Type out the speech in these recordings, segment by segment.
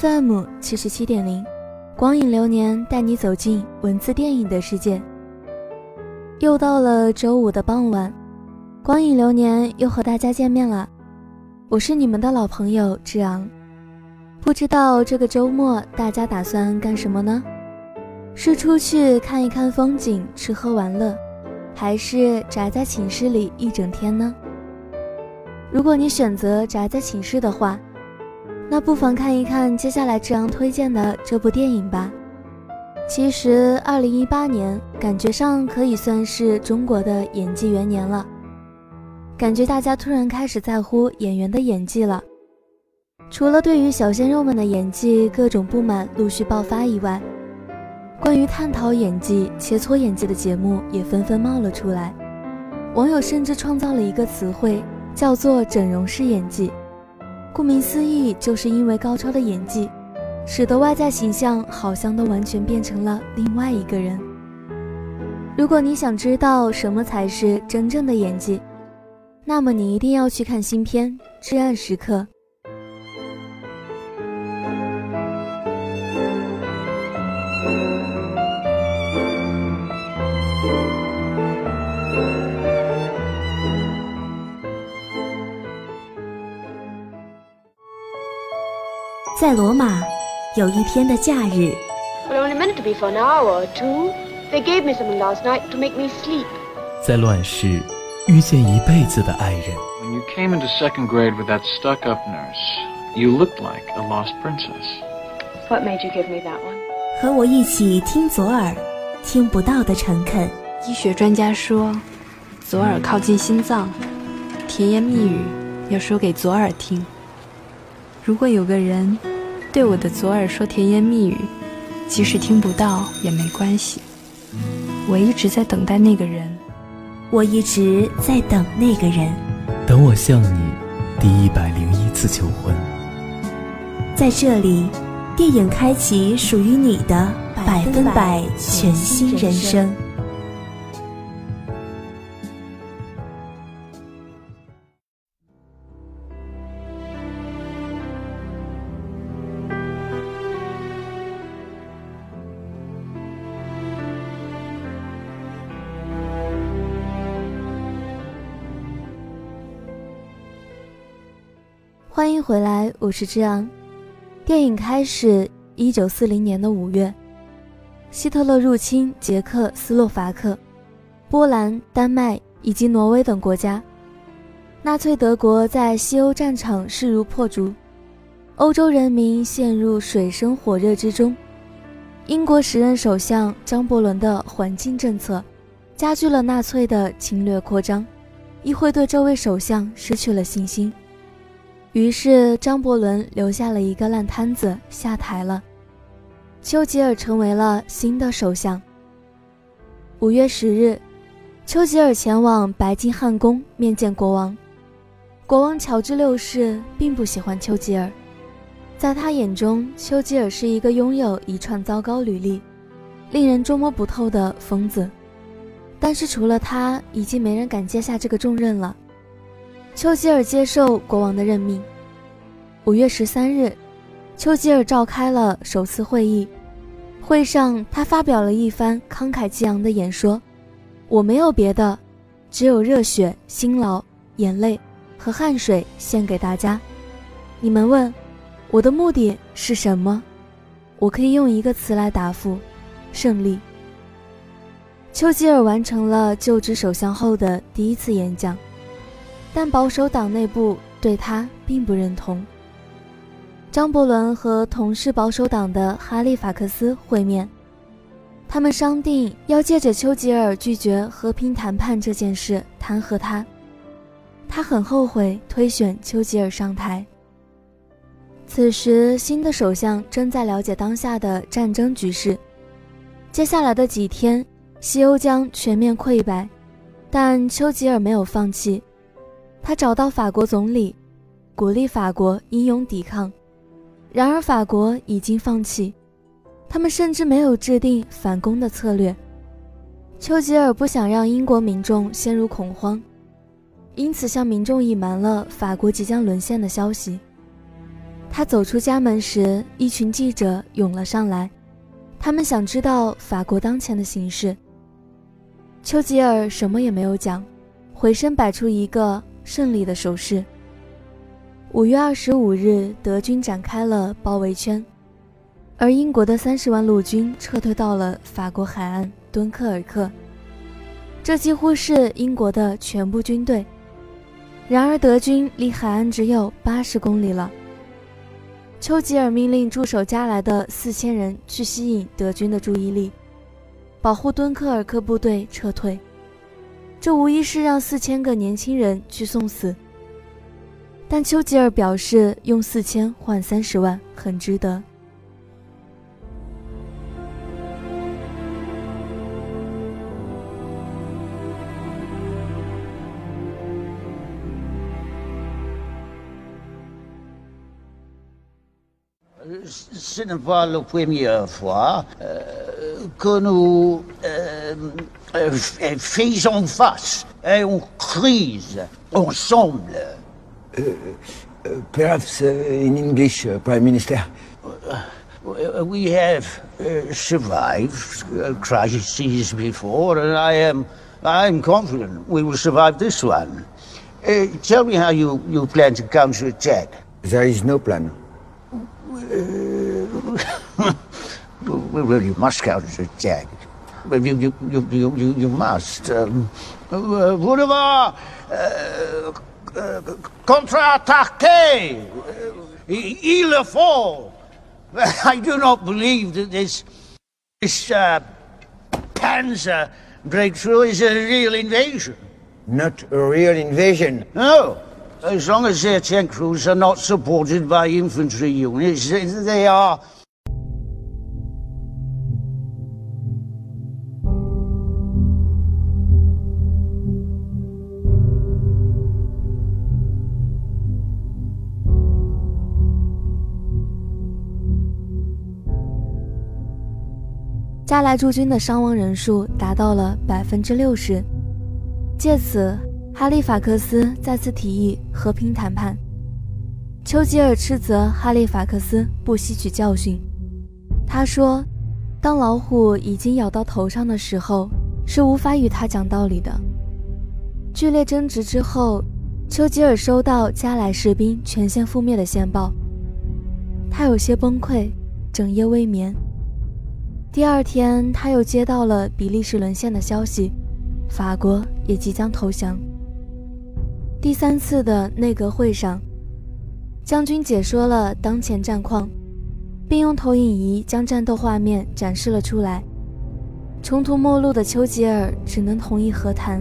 FM 七十七点零。光影流年带你走进文字电影的世界。又到了周五的傍晚，光影流年又和大家见面了。我是你们的老朋友志昂。不知道这个周末大家打算干什么呢？是出去看一看风景、吃喝玩乐，还是宅在寝室里一整天呢？如果你选择宅在寝室的话，那不妨看一看接下来志阳推荐的这部电影吧。其实，二零一八年感觉上可以算是中国的演技元年了，感觉大家突然开始在乎演员的演技了。除了对于小鲜肉们的演技各种不满陆续爆发以外，关于探讨演技、切磋演技的节目也纷纷冒了出来。网友甚至创造了一个词汇，叫做“整容式演技”。顾名思义，就是因为高超的演技，使得外在形象好像都完全变成了另外一个人。如果你想知道什么才是真正的演技，那么你一定要去看新片《至暗时刻》。在罗马，有一天的假日。在乱世，遇见一辈子的爱人。When you came into second grade with that stuck-up nurse, you looked like a lost princess. What made you give me that one? 和我一起听左耳，听不到的诚恳。医学专家说，左耳靠近心脏，甜言蜜语要说给左耳听。如果有个人对我的左耳说甜言蜜语，即使听不到也没关系。我一直在等待那个人，我一直在等那个人，等我向你第一百零一次求婚。在这里，电影开启属于你的百分百全新人生。欢迎回来，我是志昂。电影开始，一九四零年的五月，希特勒入侵捷克斯洛伐克、波兰、丹麦以及挪威等国家，纳粹德国在西欧战场势如破竹，欧洲人民陷入水深火热之中。英国时任首相张伯伦的环境政策，加剧了纳粹的侵略扩张，议会对这位首相失去了信心。于是，张伯伦留下了一个烂摊子，下台了。丘吉尔成为了新的首相。五月十日，丘吉尔前往白金汉宫面见国王。国王乔治六世并不喜欢丘吉尔，在他眼中，丘吉尔是一个拥有一串糟糕履历、令人捉摸不透的疯子。但是，除了他，已经没人敢接下这个重任了。丘吉尔接受国王的任命。五月十三日，丘吉尔召开了首次会议，会上他发表了一番慷慨激昂的演说。我没有别的，只有热血、辛劳、眼泪和汗水献给大家。你们问，我的目的是什么？我可以用一个词来答复：胜利。丘吉尔完成了就职首相后的第一次演讲，但保守党内部对他并不认同。张伯伦和同是保守党的哈利法克斯会面，他们商定要借着丘吉尔拒绝和平谈判这件事弹劾他。他很后悔推选丘吉尔上台。此时，新的首相正在了解当下的战争局势。接下来的几天，西欧将全面溃败，但丘吉尔没有放弃。他找到法国总理，鼓励法国英勇抵抗。然而，法国已经放弃，他们甚至没有制定反攻的策略。丘吉尔不想让英国民众陷入恐慌，因此向民众隐瞒了法国即将沦陷的消息。他走出家门时，一群记者涌了上来，他们想知道法国当前的形势。丘吉尔什么也没有讲，回身摆出一个胜利的手势。五月二十五日，德军展开了包围圈，而英国的三十万陆军撤退到了法国海岸敦刻尔克。这几乎是英国的全部军队。然而，德军离海岸只有八十公里了。丘吉尔命令驻守加来的四千人去吸引德军的注意力，保护敦刻尔克部队撤退。这无疑是让四千个年轻人去送死。但丘吉尔表示，用四千换三十万很值得。Faisons face à une crise ensemble. Uh, uh, perhaps uh, in English, Prime Minister. we have survived crises before, and I am, I am confident we will survive this one. tell me how you, you plan to counterattack. There is no plan. well, you must counterattack. You, you, you, you, you must. Um, uh, uh, contre-attaquer. Il le faut. I do not believe that this, this uh, panzer breakthrough is a real invasion. Not a real invasion? No. As long as their tank crews are not supported by infantry units, they are 加莱驻军的伤亡人数达到了百分之六十，借此，哈利法克斯再次提议和平谈判。丘吉尔斥责哈利法克斯不吸取教训，他说：“当老虎已经咬到头上的时候，是无法与他讲道理的。”剧烈争执之后，丘吉尔收到加莱士兵全线覆灭的线报，他有些崩溃，整夜未眠。第二天，他又接到了比利时沦陷的消息，法国也即将投降。第三次的内阁会上，将军解说了当前战况，并用投影仪将战斗画面展示了出来。穷途末路的丘吉尔只能同意和谈。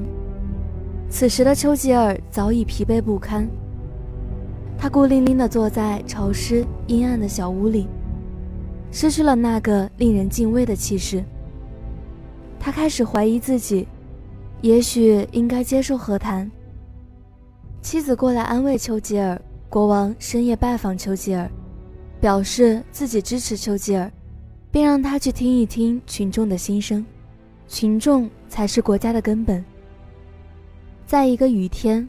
此时的丘吉尔早已疲惫不堪，他孤零零地坐在潮湿阴暗的小屋里。失去了那个令人敬畏的气势，他开始怀疑自己，也许应该接受和谈。妻子过来安慰丘吉尔，国王深夜拜访丘吉尔，表示自己支持丘吉尔，并让他去听一听群众的心声，群众才是国家的根本。在一个雨天，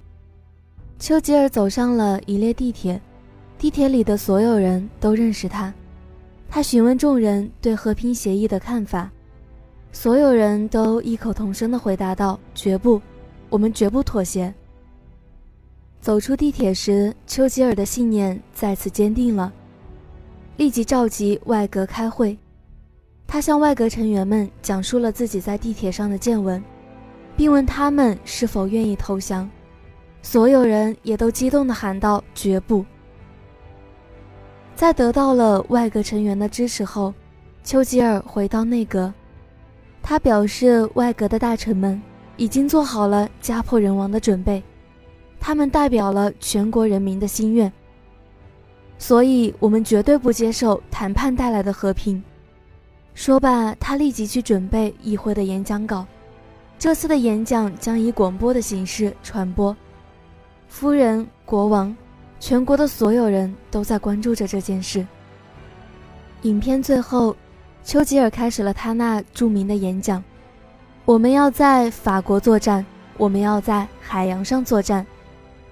丘吉尔走上了一列地铁，地铁里的所有人都认识他。他询问众人对和平协议的看法，所有人都异口同声地回答道：“绝不，我们绝不妥协。”走出地铁时，丘吉尔的信念再次坚定了，立即召集外阁开会。他向外阁成员们讲述了自己在地铁上的见闻，并问他们是否愿意投降。所有人也都激动地喊道：“绝不！”在得到了外阁成员的支持后，丘吉尔回到内阁。他表示，外阁的大臣们已经做好了家破人亡的准备，他们代表了全国人民的心愿。所以，我们绝对不接受谈判带来的和平。说罢，他立即去准备议会的演讲稿。这次的演讲将以广播的形式传播。夫人、国王、全国的所有人都在关注着这件事。影片最后，丘吉尔开始了他那著名的演讲：“我们要在法国作战，我们要在海洋上作战，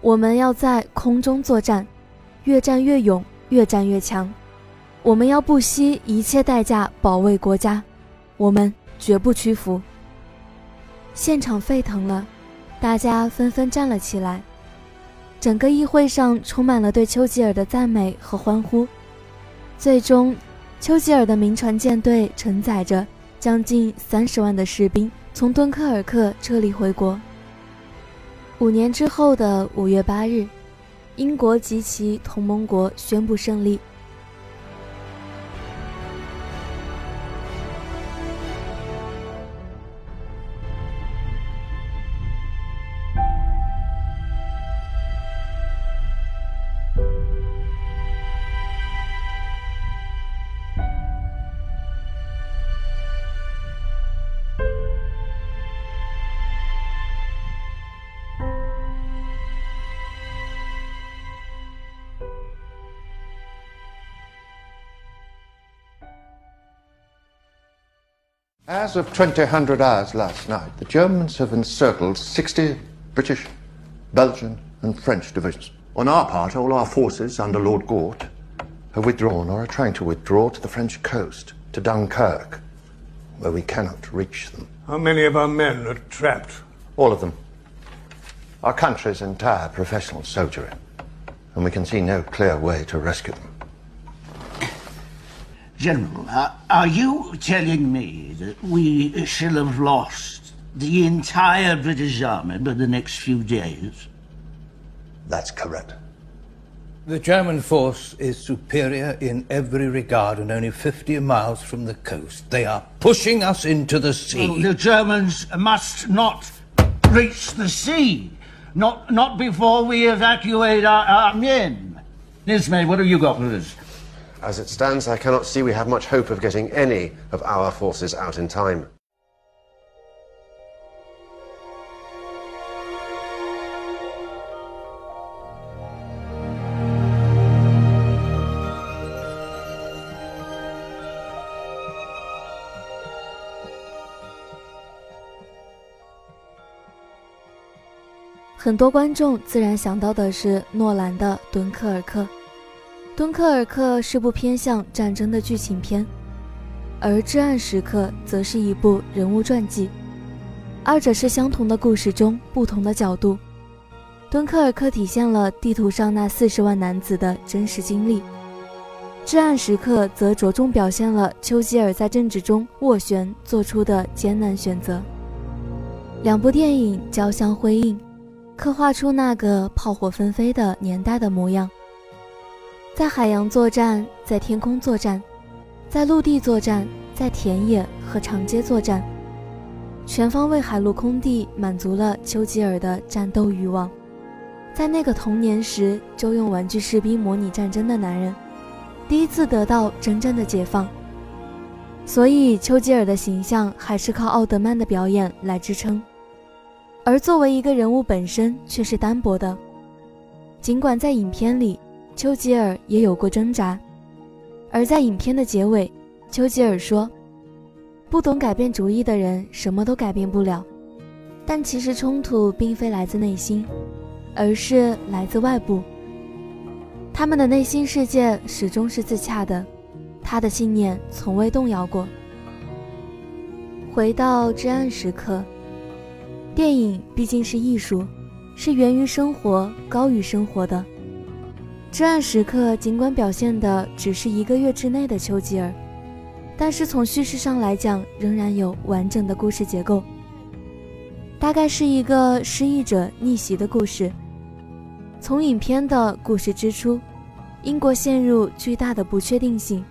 我们要在空中作战，越战越勇，越战越强。”我们要不惜一切代价保卫国家，我们绝不屈服。现场沸腾了，大家纷纷站了起来，整个议会上充满了对丘吉尔的赞美和欢呼。最终，丘吉尔的民船舰队承载着将近三十万的士兵从敦刻尔克撤离回国。五年之后的五月八日，英国及其同盟国宣布胜利。As of 2000 hours last night, the Germans have encircled 60 British, Belgian, and French divisions. On our part, all our forces under Lord Gort have withdrawn or are trying to withdraw to the French coast, to Dunkirk, where we cannot reach them. How many of our men are trapped? All of them. Our country's entire professional soldiery, and we can see no clear way to rescue them. General, uh, are you telling me that we shall have lost the entire British army by the next few days? That's correct. The German force is superior in every regard and only 50 miles from the coast. They are pushing us into the sea. Well, the Germans must not reach the sea. Not, not before we evacuate our, our men. Nismay, what have you got for us? As it stands, I cannot see we have much hope of getting any of our forces out in time. 很多观众自然想到的是诺兰的《敦刻尔克》。《 敦刻尔克》是部偏向战争的剧情片，而《至暗时刻》则是一部人物传记，二者是相同的故事中不同的角度。《敦刻尔克》体现了地图上那四十万男子的真实经历，《至暗时刻》则着重表现了丘吉尔在政治中斡旋做出的艰难选择。两部电影交相辉映，刻画出那个炮火纷飞的年代的模样。在海洋作战，在天空作战，在陆地作战，在田野和长街作战，全方位海陆空地满足了丘吉尔的战斗欲望。在那个童年时就用玩具士兵模拟战争的男人，第一次得到真正的解放。所以，丘吉尔的形象还是靠奥德曼的表演来支撑，而作为一个人物本身却是单薄的。尽管在影片里。丘吉尔也有过挣扎，而在影片的结尾，丘吉尔说：“不懂改变主意的人什么都改变不了。”但其实冲突并非来自内心，而是来自外部。他们的内心世界始终是自洽的，他的信念从未动摇过。回到至暗时刻，电影毕竟是艺术，是源于生活、高于生活的。至暗时刻尽管表现的只是一个月之内的丘吉尔，但是从叙事上来讲，仍然有完整的故事结构。大概是一个失忆者逆袭的故事。从影片的故事之初，英国陷入巨大的不确定性。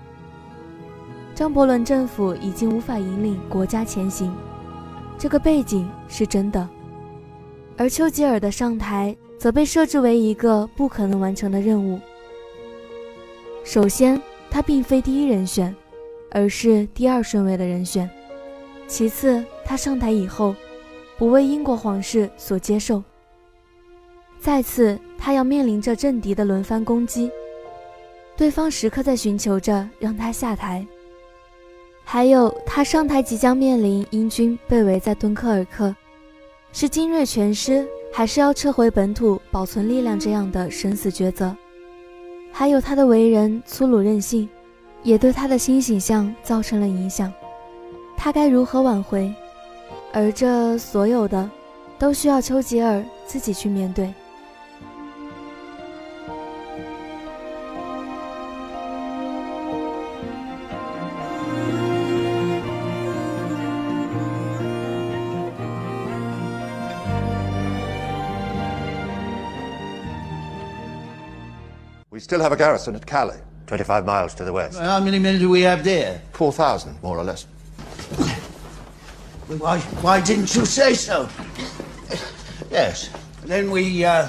张伯伦政府已经无法引领国家前行，这个背景是真的。而丘吉尔的上台则被设置为一个不可能完成的任务。首先，他并非第一人选，而是第二顺位的人选。其次，他上台以后，不为英国皇室所接受。再次，他要面临着政敌的轮番攻击，对方时刻在寻求着让他下台。还有，他上台即将面临英军被围在敦刻尔克，是精锐全师，还是要撤回本土保存力量这样的生死抉择。还有他的为人粗鲁任性，也对他的新形象造成了影响。他该如何挽回？而这所有的，都需要丘吉尔自己去面对。Still have a garrison at Calais, 25 miles to the west. How many men do we have there? 4,000, more or less. Why, why didn't you say so? Yes. Then we, uh,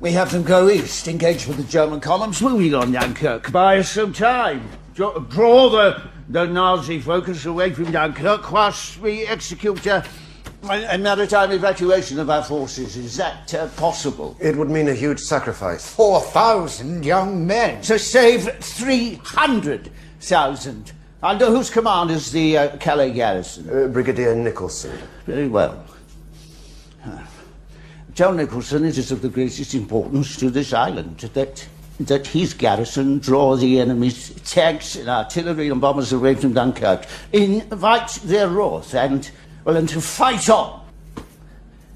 we have them go east, engage with the German columns moving on Dunkirk. Buy us some time. Draw, draw the, the Nazi focus away from Dunkirk whilst we execute uh, a maritime evacuation of our forces. Is that uh, possible? It would mean a huge sacrifice. 4,000 young men to save 300,000. Under whose command is the uh, Calais garrison? Uh, Brigadier Nicholson. Very well. Uh, John Nicholson, it is of the greatest importance to this island that that his garrison draw the enemy's tanks and artillery and bombers away from Dunkirk, invite their wrath, and well, and to fight on,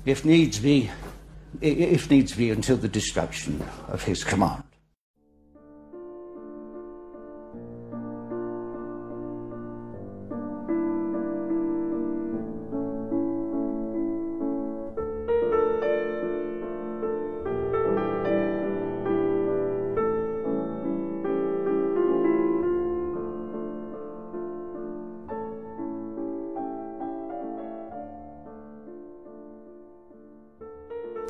if needs be, if needs be, until the destruction of his command.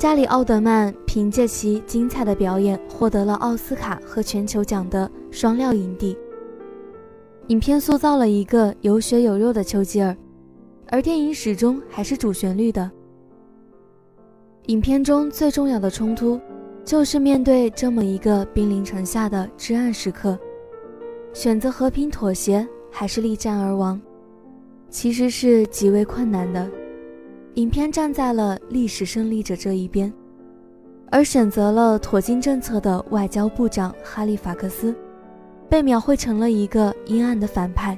加里奥德曼凭借其精彩的表演，获得了奥斯卡和全球奖的双料影帝。影片塑造了一个有血有肉的丘吉尔，而电影始终还是主旋律的。影片中最重要的冲突，就是面对这么一个兵临城下的至暗时刻，选择和平妥协还是力战而亡，其实是极为困难的。影片站在了历史胜利者这一边，而选择了妥金政策的外交部长哈利法克斯，被描绘成了一个阴暗的反派。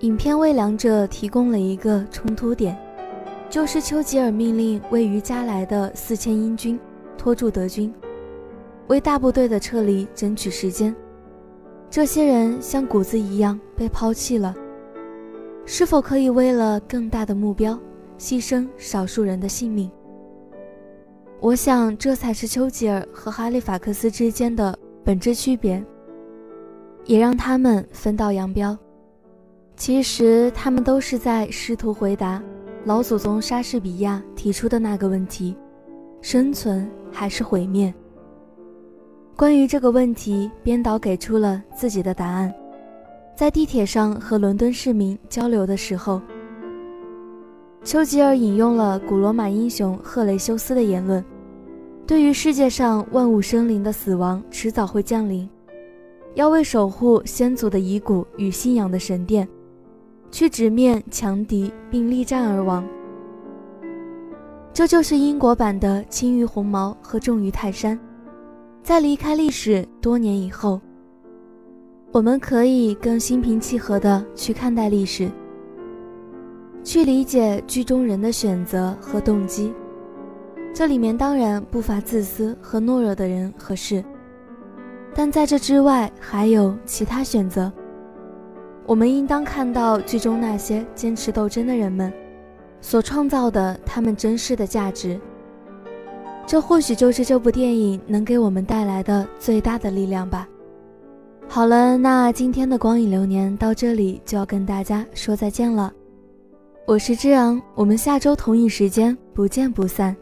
影片为两者提供了一个冲突点，就是丘吉尔命令位于加莱的四千英军拖住德军，为大部队的撤离争取时间。这些人像谷子一样被抛弃了，是否可以为了更大的目标？牺牲少数人的性命，我想这才是丘吉尔和哈利法克斯之间的本质区别，也让他们分道扬镳。其实他们都是在试图回答老祖宗莎士比亚提出的那个问题：生存还是毁灭？关于这个问题，编导给出了自己的答案。在地铁上和伦敦市民交流的时候。丘吉尔引用了古罗马英雄赫雷修斯的言论：“对于世界上万物生灵的死亡，迟早会降临。要为守护先祖的遗骨与信仰的神殿，去直面强敌并力战而亡。这就是英国版的轻于鸿毛和重于泰山。在离开历史多年以后，我们可以更心平气和的去看待历史，去理解剧中人的选择和动机。这里面当然不乏自私和懦弱的人和事，但在这之外还有其他选择。我们应当看到剧中那些坚持斗争的人们所创造的他们真实的价值。这或许就是这部电影能给我们带来的最大的力量吧。好了，那今天的光影流年到这里就要跟大家说再见了。我是之昂，我们下周同一时间不见不散。